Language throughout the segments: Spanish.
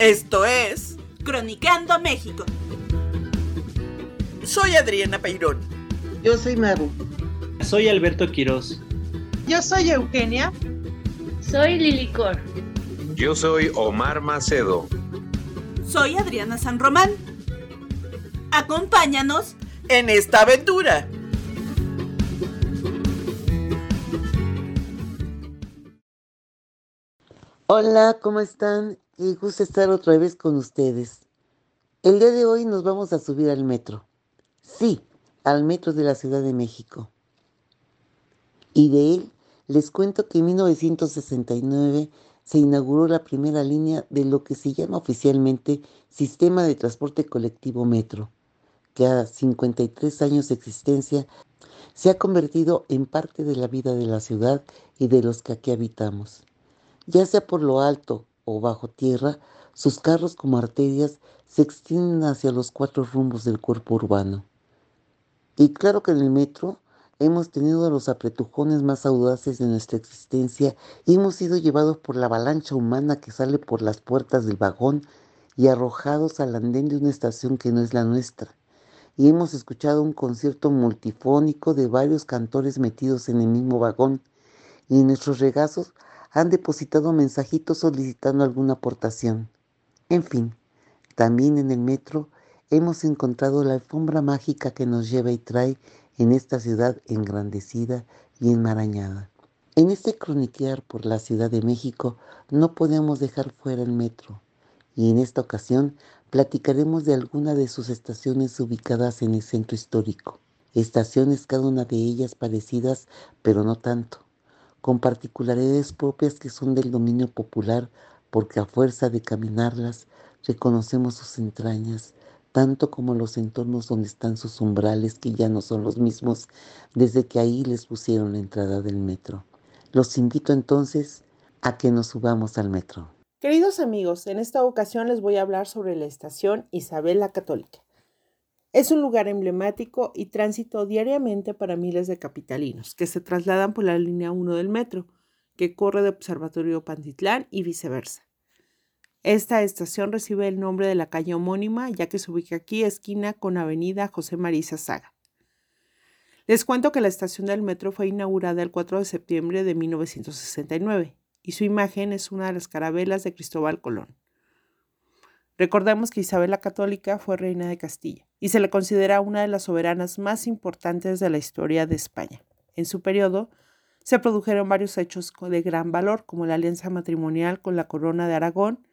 Esto es Cronicando México. Soy Adriana Peirón. Yo soy Maru. Soy Alberto Quiroz. Yo soy Eugenia. Soy Lilicor. Yo soy Omar Macedo. Soy Adriana San Román. Acompáñanos en esta aventura. Hola, ¿cómo están? Y gusto estar otra vez con ustedes. El día de hoy nos vamos a subir al metro. Sí, al metro de la Ciudad de México. Y de él les cuento que en 1969 se inauguró la primera línea de lo que se llama oficialmente Sistema de Transporte Colectivo Metro, que a 53 años de existencia se ha convertido en parte de la vida de la ciudad y de los que aquí habitamos ya sea por lo alto o bajo tierra, sus carros como arterias se extienden hacia los cuatro rumbos del cuerpo urbano. Y claro que en el metro hemos tenido los apretujones más audaces de nuestra existencia y hemos sido llevados por la avalancha humana que sale por las puertas del vagón y arrojados al andén de una estación que no es la nuestra. Y hemos escuchado un concierto multifónico de varios cantores metidos en el mismo vagón y en nuestros regazos han depositado mensajitos solicitando alguna aportación. En fin, también en el metro hemos encontrado la alfombra mágica que nos lleva y trae en esta ciudad engrandecida y enmarañada. En este croniquear por la Ciudad de México no podemos dejar fuera el metro y en esta ocasión platicaremos de alguna de sus estaciones ubicadas en el centro histórico. Estaciones cada una de ellas parecidas pero no tanto con particularidades propias que son del dominio popular, porque a fuerza de caminarlas reconocemos sus entrañas, tanto como los entornos donde están sus umbrales, que ya no son los mismos desde que ahí les pusieron la entrada del metro. Los invito entonces a que nos subamos al metro. Queridos amigos, en esta ocasión les voy a hablar sobre la estación Isabel la Católica. Es un lugar emblemático y tránsito diariamente para miles de capitalinos que se trasladan por la línea 1 del metro, que corre de Observatorio Pantitlán y viceversa. Esta estación recibe el nombre de la calle homónima, ya que se ubica aquí esquina con Avenida José Marisa Saga. Les cuento que la estación del metro fue inaugurada el 4 de septiembre de 1969 y su imagen es una de las carabelas de Cristóbal Colón. Recordemos que Isabel la Católica fue reina de Castilla y se le considera una de las soberanas más importantes de la historia de España. En su periodo se produjeron varios hechos de gran valor, como la alianza matrimonial con la corona de Aragón,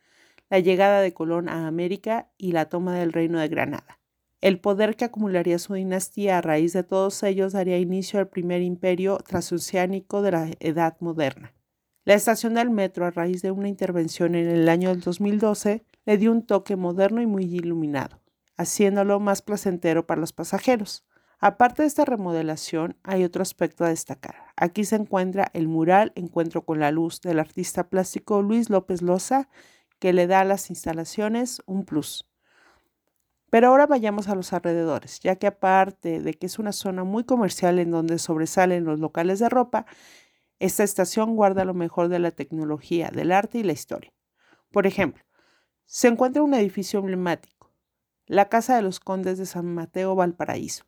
la llegada de Colón a América y la toma del reino de Granada. El poder que acumularía su dinastía a raíz de todos ellos daría inicio al primer imperio transoceánico de la Edad Moderna. La estación del metro, a raíz de una intervención en el año del 2012, le dio un toque moderno y muy iluminado, haciéndolo más placentero para los pasajeros. Aparte de esta remodelación, hay otro aspecto a destacar. Aquí se encuentra el mural Encuentro con la Luz del artista plástico Luis López Loza, que le da a las instalaciones un plus. Pero ahora vayamos a los alrededores, ya que aparte de que es una zona muy comercial en donde sobresalen los locales de ropa, esta estación guarda lo mejor de la tecnología, del arte y la historia. Por ejemplo, se encuentra un edificio emblemático, la Casa de los Condes de San Mateo Valparaíso,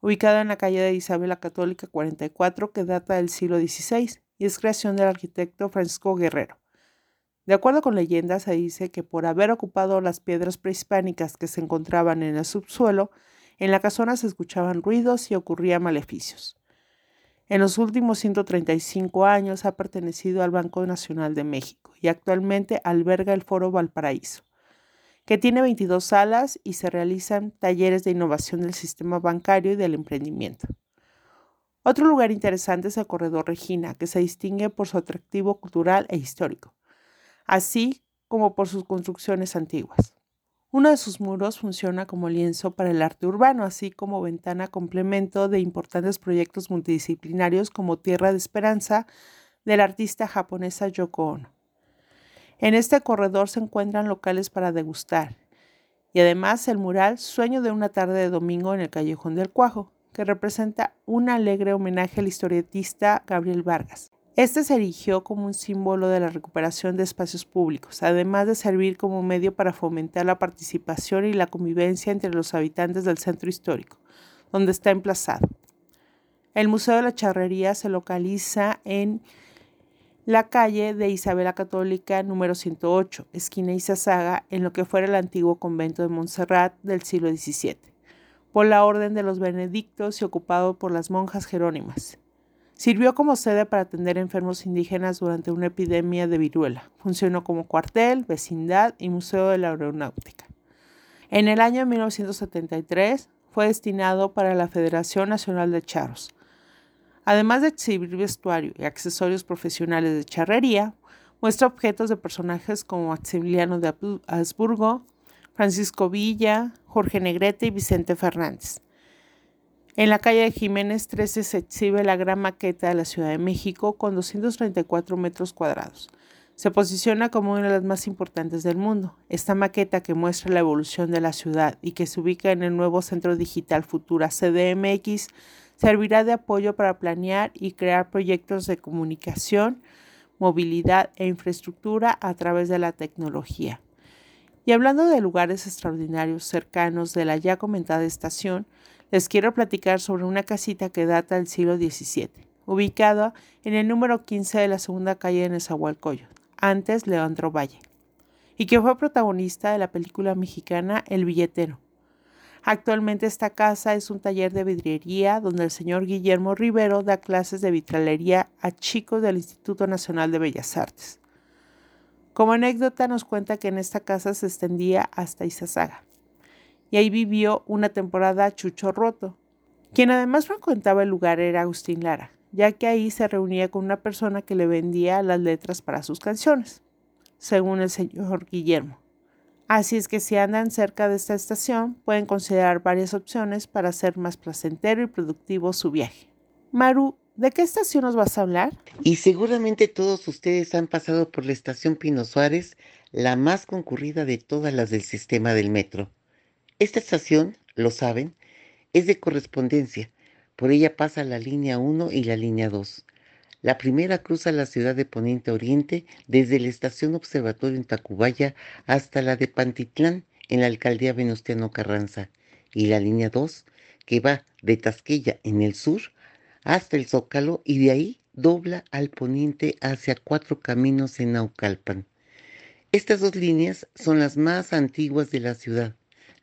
ubicada en la calle de Isabel la Católica 44 que data del siglo XVI y es creación del arquitecto Francisco Guerrero. De acuerdo con leyendas, se dice que por haber ocupado las piedras prehispánicas que se encontraban en el subsuelo, en la casona se escuchaban ruidos y ocurrían maleficios. En los últimos 135 años ha pertenecido al Banco Nacional de México y actualmente alberga el Foro Valparaíso, que tiene 22 salas y se realizan talleres de innovación del sistema bancario y del emprendimiento. Otro lugar interesante es el Corredor Regina, que se distingue por su atractivo cultural e histórico, así como por sus construcciones antiguas. Uno de sus muros funciona como lienzo para el arte urbano, así como ventana complemento de importantes proyectos multidisciplinarios como Tierra de Esperanza del artista japonesa Yoko Ono. En este corredor se encuentran locales para degustar y además el mural Sueño de una tarde de domingo en el Callejón del Cuajo, que representa un alegre homenaje al historietista Gabriel Vargas. Este se erigió como un símbolo de la recuperación de espacios públicos, además de servir como medio para fomentar la participación y la convivencia entre los habitantes del centro histórico, donde está emplazado. El Museo de la Charrería se localiza en la calle de Isabela Católica número 108, esquina Izazaga, en lo que fuera el antiguo convento de Montserrat del siglo XVII, por la orden de los benedictos y ocupado por las monjas jerónimas. Sirvió como sede para atender enfermos indígenas durante una epidemia de viruela. Funcionó como cuartel, vecindad y museo de la aeronáutica. En el año 1973 fue destinado para la Federación Nacional de Charros. Además de exhibir vestuario y accesorios profesionales de charrería, muestra objetos de personajes como Maximiliano de Habsburgo, Francisco Villa, Jorge Negrete y Vicente Fernández. En la calle de Jiménez 13 se exhibe la gran maqueta de la Ciudad de México con 234 metros cuadrados. Se posiciona como una de las más importantes del mundo. Esta maqueta que muestra la evolución de la ciudad y que se ubica en el nuevo Centro Digital Futura CDMX servirá de apoyo para planear y crear proyectos de comunicación, movilidad e infraestructura a través de la tecnología. Y hablando de lugares extraordinarios cercanos de la ya comentada estación, les quiero platicar sobre una casita que data del siglo XVII, ubicada en el número 15 de la segunda calle de Nezahualcóyotl, antes Leandro Valle, y que fue protagonista de la película mexicana El billetero. Actualmente esta casa es un taller de vidriería donde el señor Guillermo Rivero da clases de vitralería a chicos del Instituto Nacional de Bellas Artes. Como anécdota nos cuenta que en esta casa se extendía hasta Izazaga y ahí vivió una temporada Chucho Roto. Quien además frecuentaba el lugar era Agustín Lara, ya que ahí se reunía con una persona que le vendía las letras para sus canciones, según el señor Guillermo. Así es que si andan cerca de esta estación, pueden considerar varias opciones para hacer más placentero y productivo su viaje. Maru, ¿de qué estación nos vas a hablar? Y seguramente todos ustedes han pasado por la estación Pino Suárez, la más concurrida de todas las del sistema del metro. Esta estación, lo saben, es de correspondencia. Por ella pasa la línea 1 y la línea 2. La primera cruza la ciudad de Poniente Oriente desde la estación Observatorio en Tacubaya hasta la de Pantitlán en la alcaldía Venustiano Carranza. Y la línea 2, que va de Tasqueya en el sur hasta el Zócalo y de ahí dobla al poniente hacia cuatro caminos en Naucalpan. Estas dos líneas son las más antiguas de la ciudad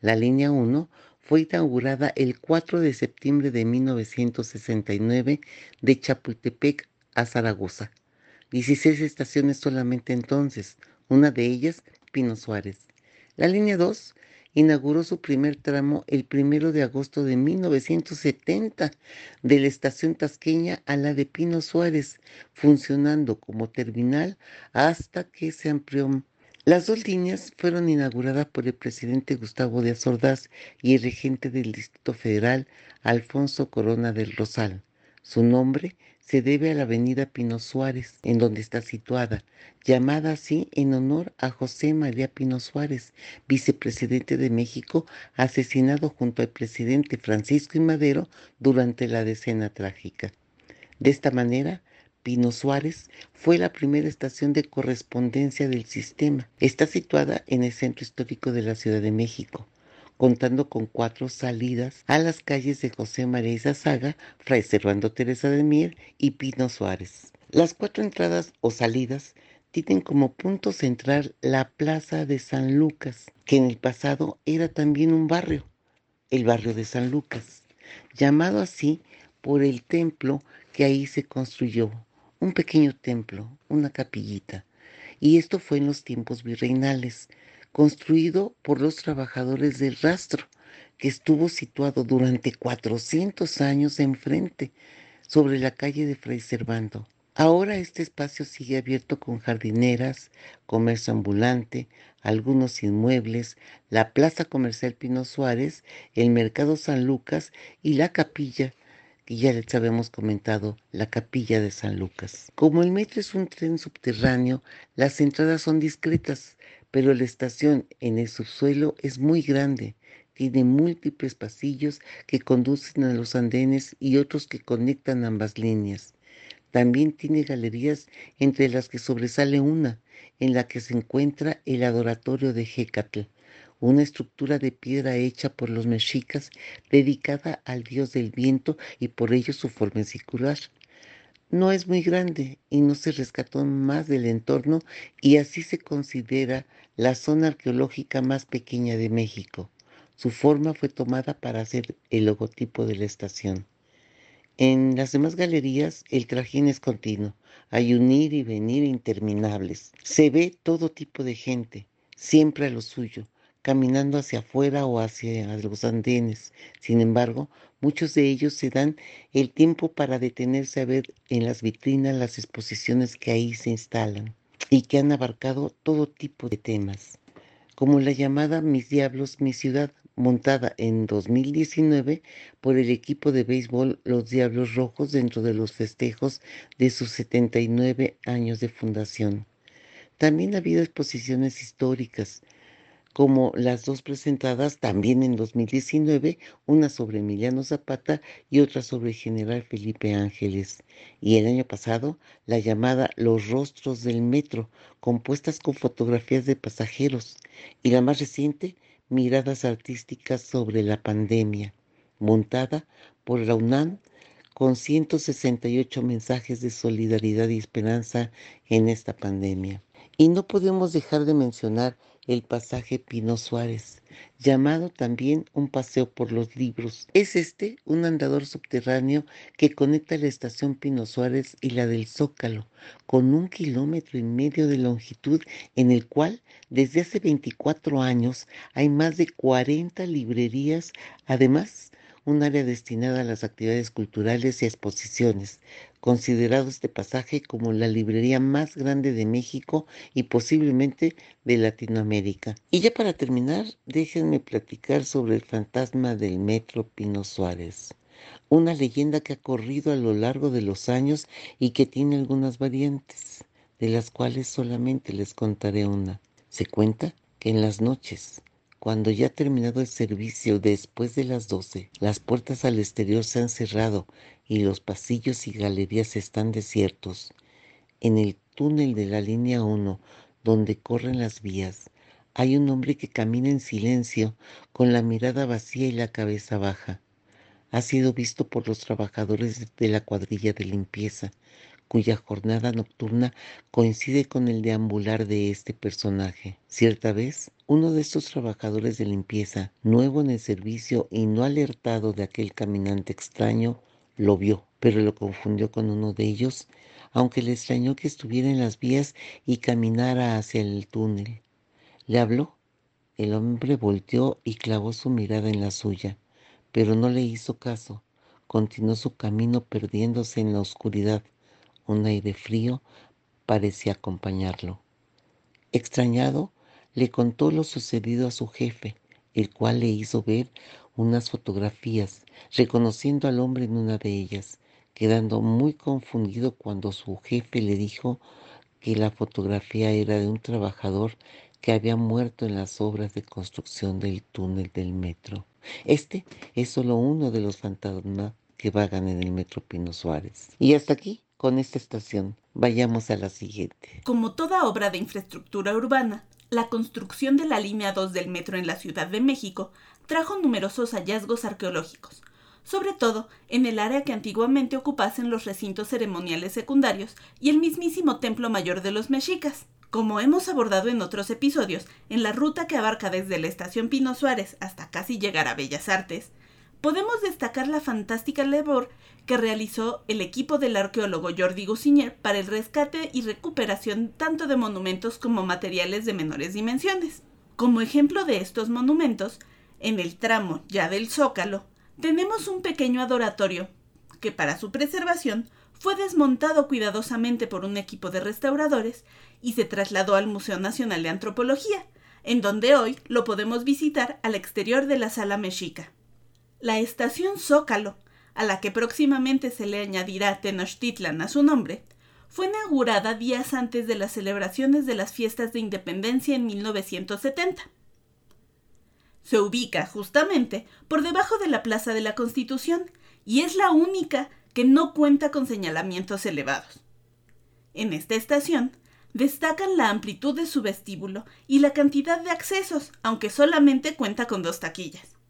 la línea 1 fue inaugurada el 4 de septiembre de 1969 de Chapultepec a Zaragoza. 16 estaciones solamente entonces, una de ellas Pino Suárez. La línea 2 inauguró su primer tramo el 1 de agosto de 1970 de la estación tasqueña a la de Pino Suárez, funcionando como terminal hasta que se amplió las dos líneas fueron inauguradas por el presidente Gustavo Díaz Ordaz y el regente del Distrito Federal, Alfonso Corona del Rosal. Su nombre se debe a la avenida Pino Suárez, en donde está situada, llamada así en honor a José María Pino Suárez, vicepresidente de México, asesinado junto al presidente Francisco I. Madero durante la decena trágica. De esta manera, Pino Suárez fue la primera estación de correspondencia del sistema. Está situada en el centro histórico de la Ciudad de México, contando con cuatro salidas a las calles de José María Izazaga, Fray Servando Teresa de Mier y Pino Suárez. Las cuatro entradas o salidas tienen como punto central la Plaza de San Lucas, que en el pasado era también un barrio, el barrio de San Lucas, llamado así por el templo que ahí se construyó un pequeño templo, una capillita. Y esto fue en los tiempos virreinales, construido por los trabajadores del rastro, que estuvo situado durante 400 años enfrente, sobre la calle de Fray Servando. Ahora este espacio sigue abierto con jardineras, comercio ambulante, algunos inmuebles, la Plaza Comercial Pino Suárez, el Mercado San Lucas y la capilla y ya les habíamos comentado, la capilla de San Lucas. Como el metro es un tren subterráneo, las entradas son discretas, pero la estación en el subsuelo es muy grande. Tiene múltiples pasillos que conducen a los andenes y otros que conectan ambas líneas. También tiene galerías entre las que sobresale una, en la que se encuentra el adoratorio de Hecatl, una estructura de piedra hecha por los mexicas dedicada al dios del viento y por ello su forma circular. No es muy grande y no se rescató más del entorno y así se considera la zona arqueológica más pequeña de México. Su forma fue tomada para hacer el logotipo de la estación. En las demás galerías el trajín es continuo, hay un ir y venir interminables. Se ve todo tipo de gente, siempre a lo suyo, caminando hacia afuera o hacia los andenes. Sin embargo, muchos de ellos se dan el tiempo para detenerse a ver en las vitrinas las exposiciones que ahí se instalan y que han abarcado todo tipo de temas, como la llamada Mis Diablos, mi ciudad, montada en 2019 por el equipo de béisbol Los Diablos Rojos dentro de los festejos de sus 79 años de fundación. También ha habido exposiciones históricas, como las dos presentadas también en 2019, una sobre Emiliano Zapata y otra sobre General Felipe Ángeles. Y el año pasado, la llamada Los Rostros del Metro, compuestas con fotografías de pasajeros. Y la más reciente, Miradas Artísticas sobre la Pandemia, montada por la UNAM con 168 mensajes de solidaridad y esperanza en esta pandemia. Y no podemos dejar de mencionar el pasaje Pino Suárez, llamado también un paseo por los libros. Es este un andador subterráneo que conecta la estación Pino Suárez y la del Zócalo, con un kilómetro y medio de longitud en el cual desde hace 24 años hay más de 40 librerías, además un área destinada a las actividades culturales y exposiciones, considerado este pasaje como la librería más grande de México y posiblemente de Latinoamérica. Y ya para terminar, déjenme platicar sobre el fantasma del Metro Pino Suárez, una leyenda que ha corrido a lo largo de los años y que tiene algunas variantes, de las cuales solamente les contaré una. Se cuenta que en las noches, cuando ya ha terminado el servicio después de las 12, las puertas al exterior se han cerrado y los pasillos y galerías están desiertos. En el túnel de la línea 1, donde corren las vías, hay un hombre que camina en silencio, con la mirada vacía y la cabeza baja. Ha sido visto por los trabajadores de la cuadrilla de limpieza, cuya jornada nocturna coincide con el deambular de este personaje. Cierta vez, uno de estos trabajadores de limpieza, nuevo en el servicio y no alertado de aquel caminante extraño, lo vio, pero lo confundió con uno de ellos, aunque le extrañó que estuviera en las vías y caminara hacia el túnel. Le habló. El hombre volteó y clavó su mirada en la suya, pero no le hizo caso. Continuó su camino perdiéndose en la oscuridad un aire frío parecía acompañarlo. Extrañado, le contó lo sucedido a su jefe, el cual le hizo ver unas fotografías, reconociendo al hombre en una de ellas, quedando muy confundido cuando su jefe le dijo que la fotografía era de un trabajador que había muerto en las obras de construcción del túnel del metro. Este es solo uno de los fantasmas que vagan en el metro Pino Suárez. Y hasta aquí con esta estación. Vayamos a la siguiente. Como toda obra de infraestructura urbana, la construcción de la línea 2 del metro en la Ciudad de México trajo numerosos hallazgos arqueológicos, sobre todo en el área que antiguamente ocupasen los recintos ceremoniales secundarios y el mismísimo templo mayor de los mexicas. Como hemos abordado en otros episodios, en la ruta que abarca desde la estación Pino Suárez hasta casi llegar a Bellas Artes, podemos destacar la fantástica labor que realizó el equipo del arqueólogo Jordi Gousiñer para el rescate y recuperación tanto de monumentos como materiales de menores dimensiones. Como ejemplo de estos monumentos, en el tramo ya del Zócalo, tenemos un pequeño adoratorio que para su preservación fue desmontado cuidadosamente por un equipo de restauradores y se trasladó al Museo Nacional de Antropología, en donde hoy lo podemos visitar al exterior de la Sala Mexica. La estación Zócalo, a la que próximamente se le añadirá Tenochtitlan a su nombre, fue inaugurada días antes de las celebraciones de las fiestas de independencia en 1970. Se ubica justamente por debajo de la Plaza de la Constitución y es la única que no cuenta con señalamientos elevados. En esta estación destacan la amplitud de su vestíbulo y la cantidad de accesos, aunque solamente cuenta con dos taquillas.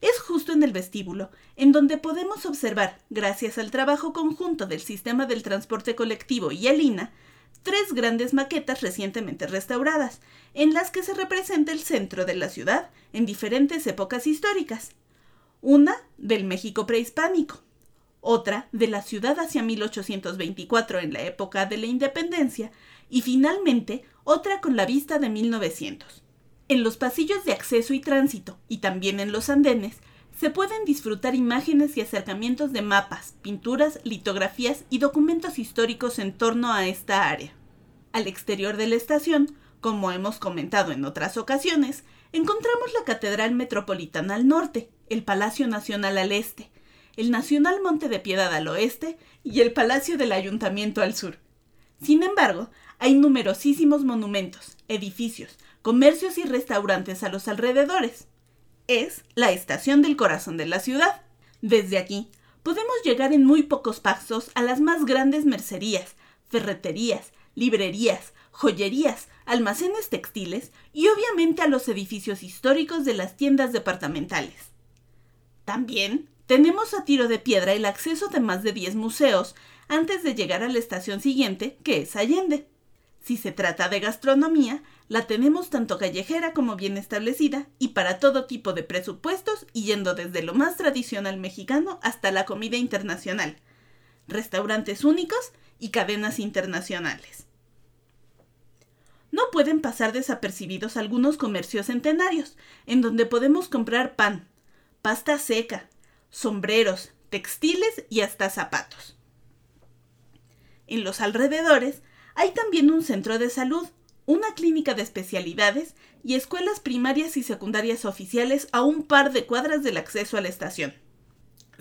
Es justo en el vestíbulo, en donde podemos observar, gracias al trabajo conjunto del sistema del transporte colectivo y el INA, tres grandes maquetas recientemente restauradas, en las que se representa el centro de la ciudad en diferentes épocas históricas. Una del México prehispánico, otra de la ciudad hacia 1824 en la época de la independencia y finalmente otra con la vista de 1900. En los pasillos de acceso y tránsito y también en los andenes se pueden disfrutar imágenes y acercamientos de mapas, pinturas, litografías y documentos históricos en torno a esta área. Al exterior de la estación, como hemos comentado en otras ocasiones, encontramos la Catedral Metropolitana al norte, el Palacio Nacional al este, el Nacional Monte de Piedad al oeste y el Palacio del Ayuntamiento al sur. Sin embargo, hay numerosísimos monumentos, edificios, comercios y restaurantes a los alrededores. Es la estación del corazón de la ciudad. Desde aquí, podemos llegar en muy pocos pasos a las más grandes mercerías, ferreterías, librerías, joyerías, almacenes textiles y obviamente a los edificios históricos de las tiendas departamentales. También tenemos a tiro de piedra el acceso de más de 10 museos antes de llegar a la estación siguiente, que es Allende. Si se trata de gastronomía, la tenemos tanto callejera como bien establecida y para todo tipo de presupuestos y yendo desde lo más tradicional mexicano hasta la comida internacional, restaurantes únicos y cadenas internacionales. No pueden pasar desapercibidos algunos comercios centenarios, en donde podemos comprar pan, pasta seca, sombreros, textiles y hasta zapatos. En los alrededores hay también un centro de salud, una clínica de especialidades y escuelas primarias y secundarias oficiales a un par de cuadras del acceso a la estación.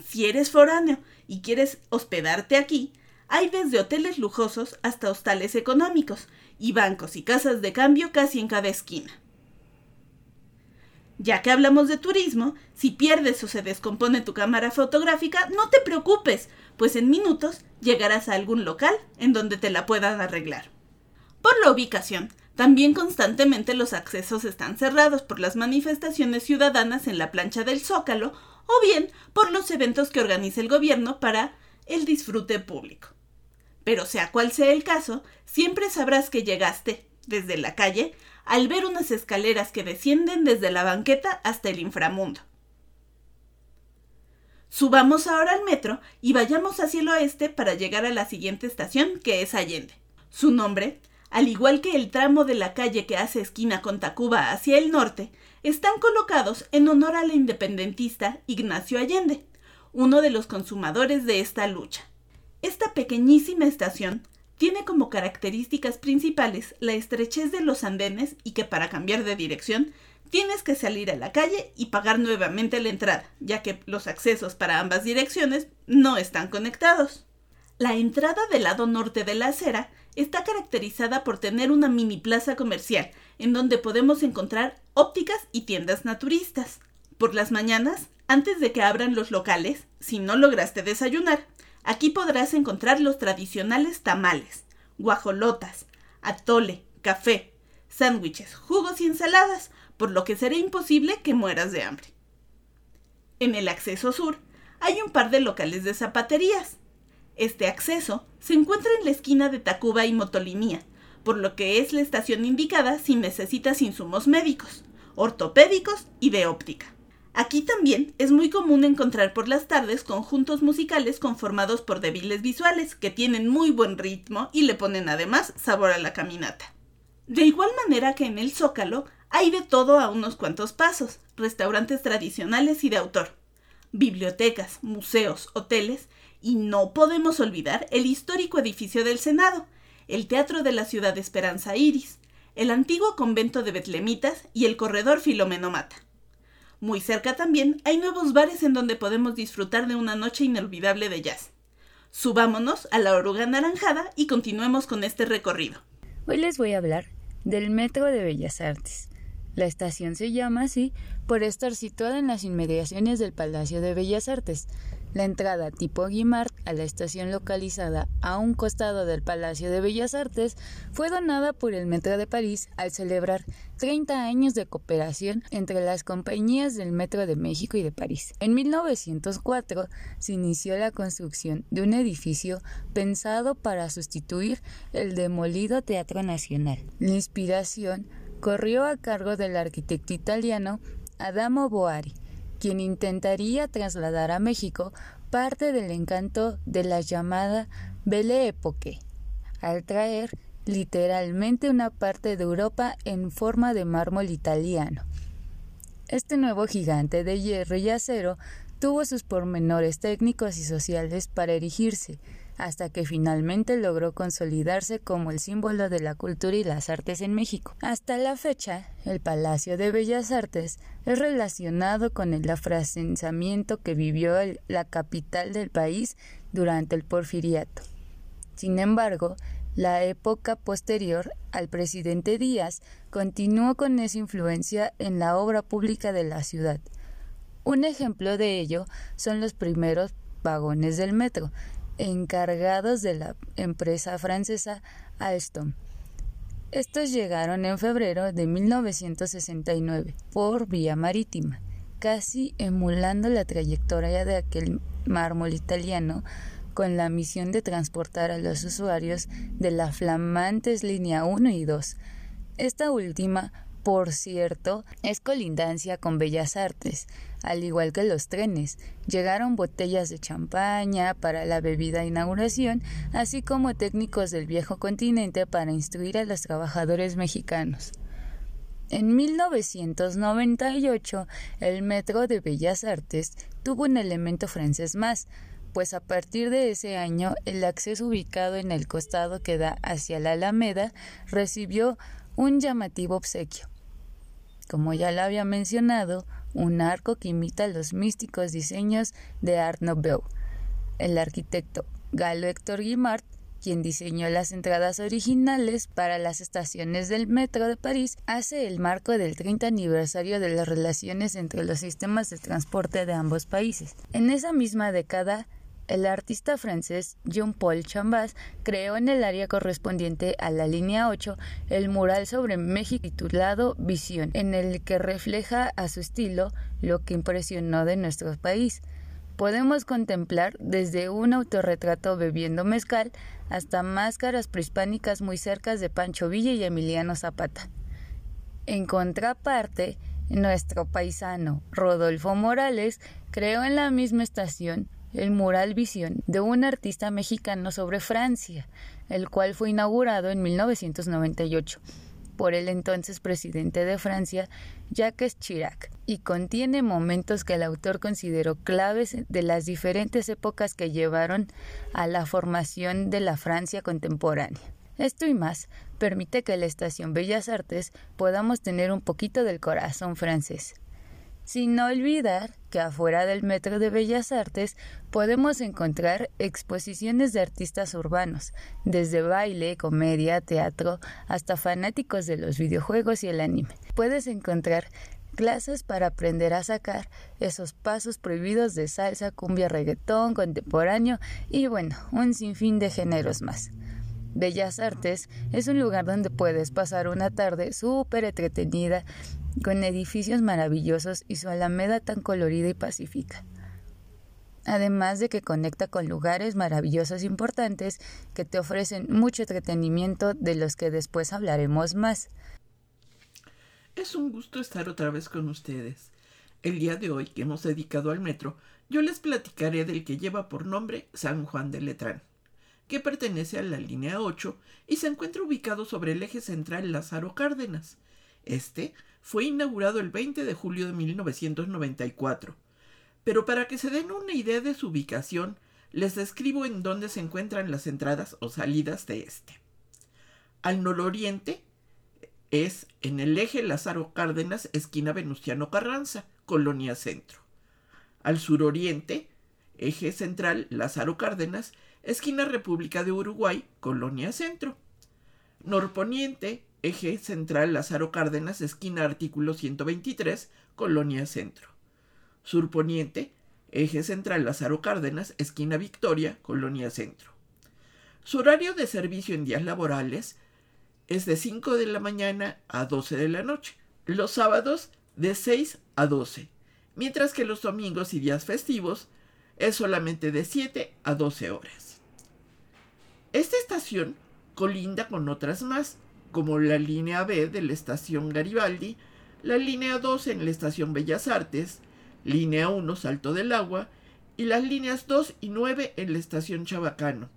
Si eres foráneo y quieres hospedarte aquí, hay desde hoteles lujosos hasta hostales económicos y bancos y casas de cambio casi en cada esquina. Ya que hablamos de turismo, si pierdes o se descompone tu cámara fotográfica, no te preocupes, pues en minutos llegarás a algún local en donde te la puedan arreglar. Por la ubicación, también constantemente los accesos están cerrados por las manifestaciones ciudadanas en la plancha del Zócalo o bien por los eventos que organiza el gobierno para el disfrute público. Pero sea cual sea el caso, siempre sabrás que llegaste, desde la calle, al ver unas escaleras que descienden desde la banqueta hasta el inframundo. Subamos ahora al metro y vayamos hacia el oeste para llegar a la siguiente estación, que es Allende. Su nombre, al igual que el tramo de la calle que hace esquina con Tacuba hacia el norte, están colocados en honor al independentista Ignacio Allende, uno de los consumadores de esta lucha. Esta pequeñísima estación tiene como características principales la estrechez de los andenes y que para cambiar de dirección tienes que salir a la calle y pagar nuevamente la entrada, ya que los accesos para ambas direcciones no están conectados. La entrada del lado norte de la acera está caracterizada por tener una mini plaza comercial, en donde podemos encontrar ópticas y tiendas naturistas. Por las mañanas, antes de que abran los locales, si no lograste desayunar, Aquí podrás encontrar los tradicionales tamales, guajolotas, atole, café, sándwiches, jugos y ensaladas, por lo que será imposible que mueras de hambre. En el acceso sur hay un par de locales de zapaterías. Este acceso se encuentra en la esquina de Tacuba y Motolinía, por lo que es la estación indicada si necesitas insumos médicos, ortopédicos y de óptica. Aquí también es muy común encontrar por las tardes conjuntos musicales conformados por débiles visuales que tienen muy buen ritmo y le ponen además sabor a la caminata. De igual manera que en el Zócalo hay de todo a unos cuantos pasos, restaurantes tradicionales y de autor, bibliotecas, museos, hoteles y no podemos olvidar el histórico edificio del Senado, el Teatro de la Ciudad de Esperanza Iris, el antiguo convento de Betlemitas y el corredor Filomeno Mata. Muy cerca también hay nuevos bares en donde podemos disfrutar de una noche inolvidable de jazz. Subámonos a la oruga anaranjada y continuemos con este recorrido. Hoy les voy a hablar del Metro de Bellas Artes. La estación se llama así por estar situada en las inmediaciones del Palacio de Bellas Artes. La entrada tipo Guimard a la estación localizada a un costado del Palacio de Bellas Artes fue donada por el Metro de París al celebrar 30 años de cooperación entre las compañías del Metro de México y de París. En 1904 se inició la construcción de un edificio pensado para sustituir el demolido Teatro Nacional. La inspiración corrió a cargo del arquitecto italiano Adamo Boari, quien intentaría trasladar a México parte del encanto de la llamada Belle Époque, al traer literalmente una parte de Europa en forma de mármol italiano. Este nuevo gigante de hierro y acero tuvo sus pormenores técnicos y sociales para erigirse, hasta que finalmente logró consolidarse como el símbolo de la cultura y las artes en México. Hasta la fecha, el Palacio de Bellas Artes es relacionado con el afrancesamiento que vivió la capital del país durante el porfiriato. Sin embargo, la época posterior al presidente Díaz continuó con esa influencia en la obra pública de la ciudad. Un ejemplo de ello son los primeros vagones del metro, encargados de la empresa francesa Alstom. Estos llegaron en febrero de 1969 por vía marítima, casi emulando la trayectoria de aquel mármol italiano con la misión de transportar a los usuarios de la flamantes línea 1 y 2. Esta última por cierto, es colindancia con Bellas Artes, al igual que los trenes. Llegaron botellas de champaña para la bebida inauguración, así como técnicos del viejo continente para instruir a los trabajadores mexicanos. En 1998, el metro de Bellas Artes tuvo un elemento francés más, pues a partir de ese año el acceso ubicado en el costado que da hacia la Alameda recibió un llamativo obsequio. Como ya lo había mencionado, un arco que imita los místicos diseños de Art Nouveau. El arquitecto Galo Héctor Guimard, quien diseñó las entradas originales para las estaciones del metro de París, hace el marco del 30 aniversario de las relaciones entre los sistemas de transporte de ambos países. En esa misma década, el artista francés Jean-Paul Chambas creó en el área correspondiente a la línea 8 el mural sobre México titulado Visión, en el que refleja a su estilo lo que impresionó de nuestro país. Podemos contemplar desde un autorretrato bebiendo mezcal hasta máscaras prehispánicas muy cercas de Pancho Villa y Emiliano Zapata. En contraparte, nuestro paisano Rodolfo Morales creó en la misma estación el mural Visión de un artista mexicano sobre Francia, el cual fue inaugurado en 1998 por el entonces presidente de Francia, Jacques Chirac, y contiene momentos que el autor consideró claves de las diferentes épocas que llevaron a la formación de la Francia contemporánea. Esto y más permite que la Estación Bellas Artes podamos tener un poquito del corazón francés sin olvidar que afuera del Metro de Bellas Artes podemos encontrar exposiciones de artistas urbanos, desde baile, comedia, teatro, hasta fanáticos de los videojuegos y el anime. Puedes encontrar clases para aprender a sacar esos pasos prohibidos de salsa, cumbia, reggaetón, contemporáneo y bueno, un sinfín de géneros más. Bellas Artes es un lugar donde puedes pasar una tarde súper entretenida con edificios maravillosos y su alameda tan colorida y pacífica. Además de que conecta con lugares maravillosos e importantes que te ofrecen mucho entretenimiento de los que después hablaremos más. Es un gusto estar otra vez con ustedes. El día de hoy que hemos dedicado al metro, yo les platicaré del que lleva por nombre San Juan de Letrán, que pertenece a la línea 8 y se encuentra ubicado sobre el eje central Lázaro Cárdenas. Este fue inaugurado el 20 de julio de 1994. Pero para que se den una idea de su ubicación, les describo en dónde se encuentran las entradas o salidas de este. Al nororiente es en el eje Lázaro Cárdenas, esquina Venustiano Carranza, Colonia Centro. Al suroriente, eje central Lázaro Cárdenas, esquina República de Uruguay, Colonia Centro. Norponiente, Eje central Lázaro Cárdenas, esquina artículo 123, Colonia Centro. Surponiente, Eje central Lázaro Cárdenas, esquina Victoria, Colonia Centro. Su horario de servicio en días laborales es de 5 de la mañana a 12 de la noche. Los sábados de 6 a 12, mientras que los domingos y días festivos es solamente de 7 a 12 horas. Esta estación colinda con otras más, como la línea B de la estación Garibaldi, la línea 2 en la estación Bellas Artes, línea 1 Salto del Agua y las líneas 2 y 9 en la estación Chabacano,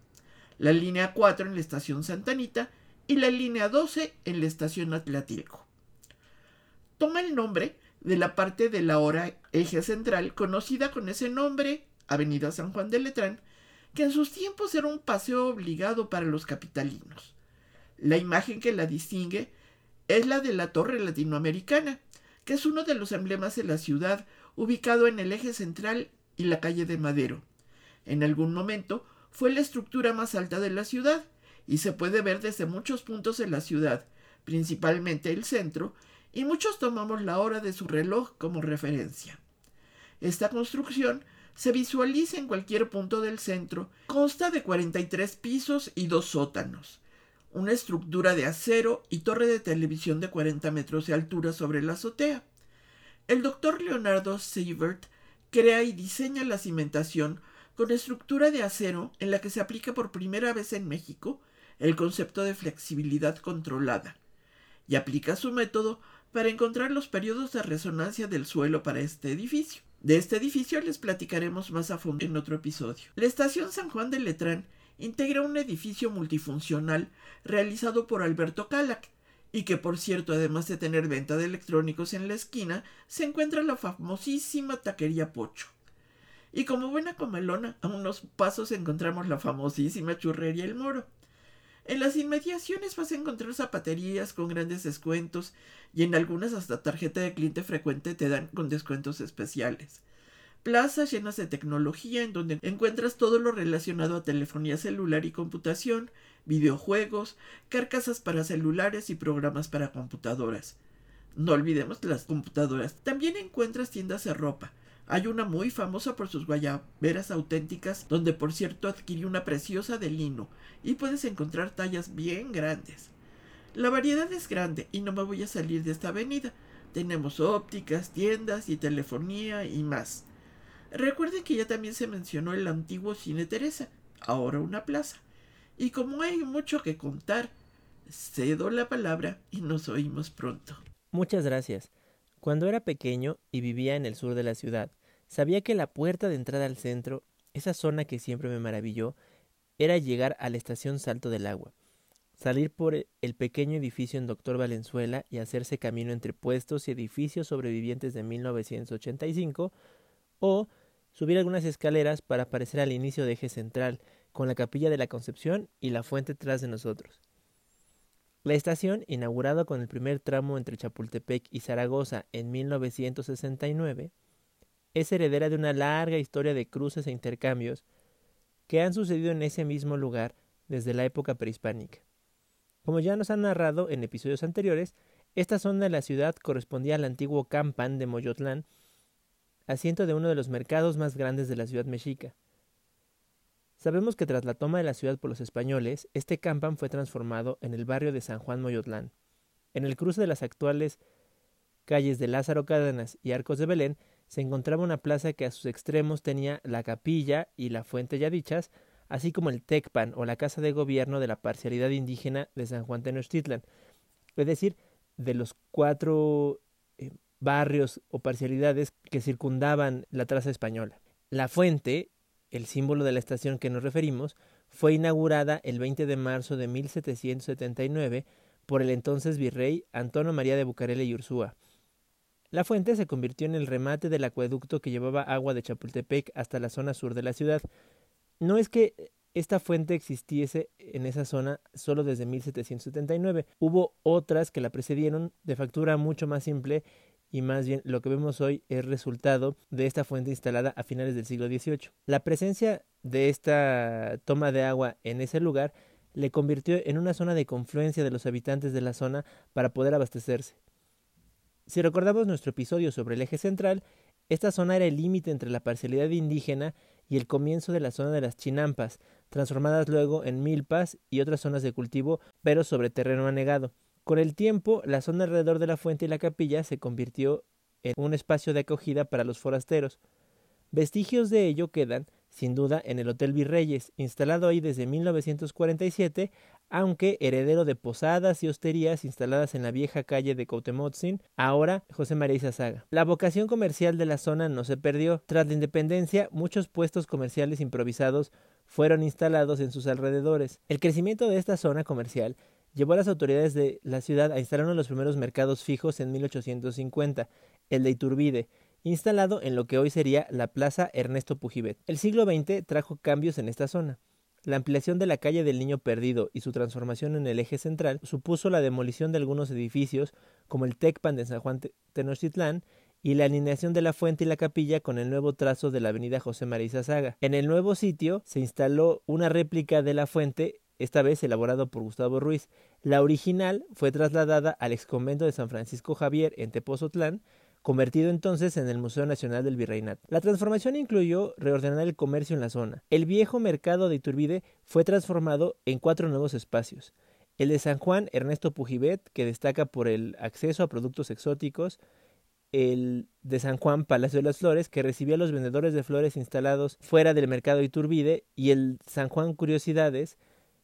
la línea 4 en la estación Santanita y la línea 12 en la estación Atlántico. Toma el nombre de la parte de la hora eje central conocida con ese nombre, Avenida San Juan de Letrán, que en sus tiempos era un paseo obligado para los capitalinos. La imagen que la distingue es la de la Torre Latinoamericana, que es uno de los emblemas de la ciudad, ubicado en el eje central y la calle de Madero. En algún momento fue la estructura más alta de la ciudad y se puede ver desde muchos puntos de la ciudad, principalmente el centro, y muchos tomamos la hora de su reloj como referencia. Esta construcción se visualiza en cualquier punto del centro, consta de 43 pisos y dos sótanos, una estructura de acero y torre de televisión de 40 metros de altura sobre la azotea. El doctor Leonardo Sievert crea y diseña la cimentación con estructura de acero en la que se aplica por primera vez en México el concepto de flexibilidad controlada, y aplica su método para encontrar los periodos de resonancia del suelo para este edificio. De este edificio les platicaremos más a fondo en otro episodio. La estación San Juan de Letrán integra un edificio multifuncional realizado por Alberto Calac, y que por cierto, además de tener venta de electrónicos en la esquina, se encuentra la famosísima taquería Pocho. Y como buena comelona, a unos pasos encontramos la famosísima churrería El Moro. En las inmediaciones vas a encontrar zapaterías con grandes descuentos y en algunas hasta tarjeta de cliente frecuente te dan con descuentos especiales. Plazas llenas de tecnología en donde encuentras todo lo relacionado a telefonía celular y computación, videojuegos, carcasas para celulares y programas para computadoras. No olvidemos las computadoras. También encuentras tiendas de ropa, hay una muy famosa por sus guayaberas auténticas, donde por cierto adquirí una preciosa de lino, y puedes encontrar tallas bien grandes. La variedad es grande y no me voy a salir de esta avenida. Tenemos ópticas, tiendas y telefonía y más. Recuerden que ya también se mencionó el antiguo Cine Teresa, ahora una plaza. Y como hay mucho que contar, cedo la palabra y nos oímos pronto. Muchas gracias. Cuando era pequeño y vivía en el sur de la ciudad, sabía que la puerta de entrada al centro, esa zona que siempre me maravilló, era llegar a la estación Salto del Agua, salir por el pequeño edificio en Doctor Valenzuela y hacerse camino entre puestos y edificios sobrevivientes de 1985, o subir algunas escaleras para aparecer al inicio de eje central, con la capilla de la Concepción y la fuente tras de nosotros. La estación, inaugurada con el primer tramo entre Chapultepec y Zaragoza en 1969, es heredera de una larga historia de cruces e intercambios que han sucedido en ese mismo lugar desde la época prehispánica. Como ya nos han narrado en episodios anteriores, esta zona de la ciudad correspondía al antiguo Campan de Moyotlán, asiento de uno de los mercados más grandes de la ciudad mexica. Sabemos que tras la toma de la ciudad por los españoles, este campan fue transformado en el barrio de San Juan Moyotlán. En el cruce de las actuales calles de Lázaro Cárdenas y Arcos de Belén se encontraba una plaza que a sus extremos tenía la capilla y la fuente ya dichas, así como el Tecpan o la casa de gobierno de la parcialidad indígena de San Juan Tenochtitlan, es decir, de los cuatro eh, barrios o parcialidades que circundaban la traza española. La fuente el símbolo de la estación que nos referimos, fue inaugurada el 20 de marzo de 1779 por el entonces virrey Antonio María de Bucarele y Ursúa. La fuente se convirtió en el remate del acueducto que llevaba agua de Chapultepec hasta la zona sur de la ciudad. No es que esta fuente existiese en esa zona solo desde 1779. Hubo otras que la precedieron de factura mucho más simple y más bien lo que vemos hoy es resultado de esta fuente instalada a finales del siglo XVIII. La presencia de esta toma de agua en ese lugar le convirtió en una zona de confluencia de los habitantes de la zona para poder abastecerse. Si recordamos nuestro episodio sobre el eje central, Esta zona era el límite entre la parcialidad indígena y el comienzo de la zona de las chinampas, transformadas luego en milpas y otras zonas de cultivo, pero sobre terreno anegado. Con el tiempo, la zona alrededor de la fuente y la capilla se convirtió en un espacio de acogida para los forasteros. Vestigios de ello quedan, sin duda, en el Hotel Virreyes, instalado ahí desde 1947, aunque heredero de posadas y hosterías instaladas en la vieja calle de Coutemotzin, ahora José María Izazaga. La vocación comercial de la zona no se perdió. Tras la independencia, muchos puestos comerciales improvisados fueron instalados en sus alrededores. El crecimiento de esta zona comercial llevó a las autoridades de la ciudad a instalar uno de los primeros mercados fijos en 1850, el de Iturbide, instalado en lo que hoy sería la Plaza Ernesto Pujibet. El siglo XX trajo cambios en esta zona. La ampliación de la calle del Niño Perdido y su transformación en el eje central supuso la demolición de algunos edificios, como el Tecpan de San Juan Tenochtitlán, y la alineación de la fuente y la capilla con el nuevo trazo de la avenida José María Saga. En el nuevo sitio se instaló una réplica de la fuente, esta vez elaborado por Gustavo Ruiz. La original fue trasladada al exconvento de San Francisco Javier en Tepozotlán, convertido entonces en el Museo Nacional del Virreinato. La transformación incluyó reordenar el comercio en la zona. El viejo mercado de Iturbide fue transformado en cuatro nuevos espacios. El de San Juan Ernesto Pujibet, que destaca por el acceso a productos exóticos, el de San Juan Palacio de las Flores, que recibía a los vendedores de flores instalados fuera del mercado de Iturbide, y el San Juan Curiosidades,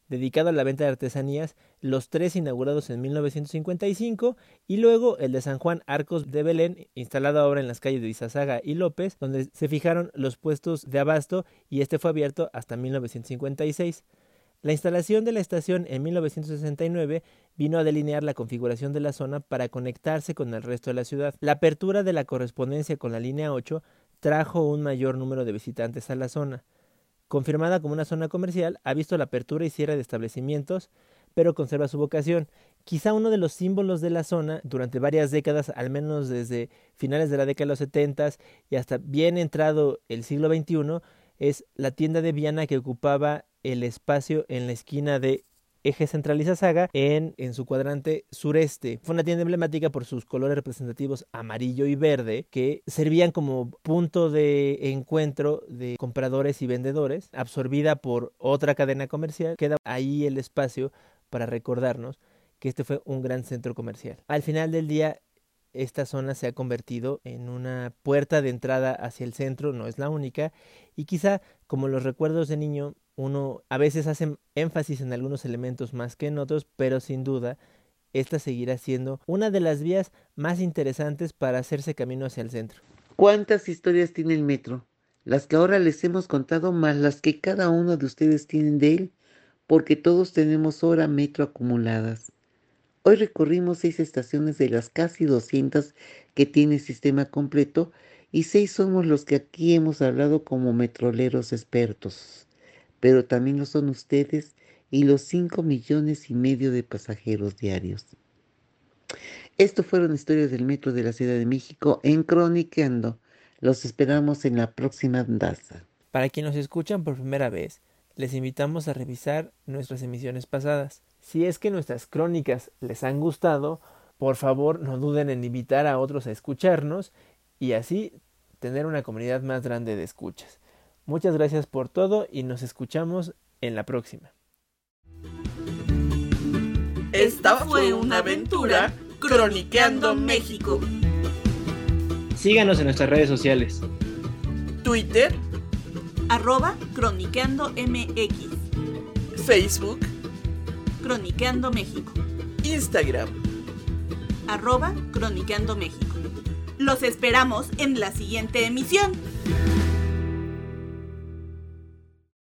dedicado a la venta de artesanías, los tres inaugurados en 1955, y luego el de San Juan Arcos de Belén, instalado ahora en las calles de Izazaga y López, donde se fijaron los puestos de abasto, y este fue abierto hasta 1956. La instalación de la estación en 1969 vino a delinear la configuración de la zona para conectarse con el resto de la ciudad. La apertura de la correspondencia con la línea 8 trajo un mayor número de visitantes a la zona. Confirmada como una zona comercial, ha visto la apertura y cierre de establecimientos, pero conserva su vocación. Quizá uno de los símbolos de la zona durante varias décadas, al menos desde finales de la década de los 70 y hasta bien entrado el siglo XXI, es la tienda de Viana que ocupaba el espacio en la esquina de Eje Centraliza Saga en, en su cuadrante sureste. Fue una tienda emblemática por sus colores representativos amarillo y verde que servían como punto de encuentro de compradores y vendedores, absorbida por otra cadena comercial. Queda ahí el espacio para recordarnos que este fue un gran centro comercial. Al final del día, esta zona se ha convertido en una puerta de entrada hacia el centro, no es la única, y quizá como los recuerdos de niño uno a veces hace énfasis en algunos elementos más que en otros, pero sin duda esta seguirá siendo una de las vías más interesantes para hacerse camino hacia el centro. ¿Cuántas historias tiene el metro? Las que ahora les hemos contado más las que cada uno de ustedes tienen de él, porque todos tenemos hora metro acumuladas. Hoy recorrimos seis estaciones de las casi 200 que tiene el sistema completo y seis somos los que aquí hemos hablado como metroleros expertos pero también lo son ustedes y los 5 millones y medio de pasajeros diarios. Esto fueron historias del Metro de la Ciudad de México en Croniqueando. Los esperamos en la próxima andaza. Para quienes nos escuchan por primera vez, les invitamos a revisar nuestras emisiones pasadas. Si es que nuestras crónicas les han gustado, por favor no duden en invitar a otros a escucharnos y así tener una comunidad más grande de escuchas. Muchas gracias por todo y nos escuchamos en la próxima. Esta fue una aventura Croniqueando México. Síganos en nuestras redes sociales. Twitter, arroba Croniqueando MX, Facebook, Croniqueando México, Instagram, arroba Croniqueando México. Los esperamos en la siguiente emisión.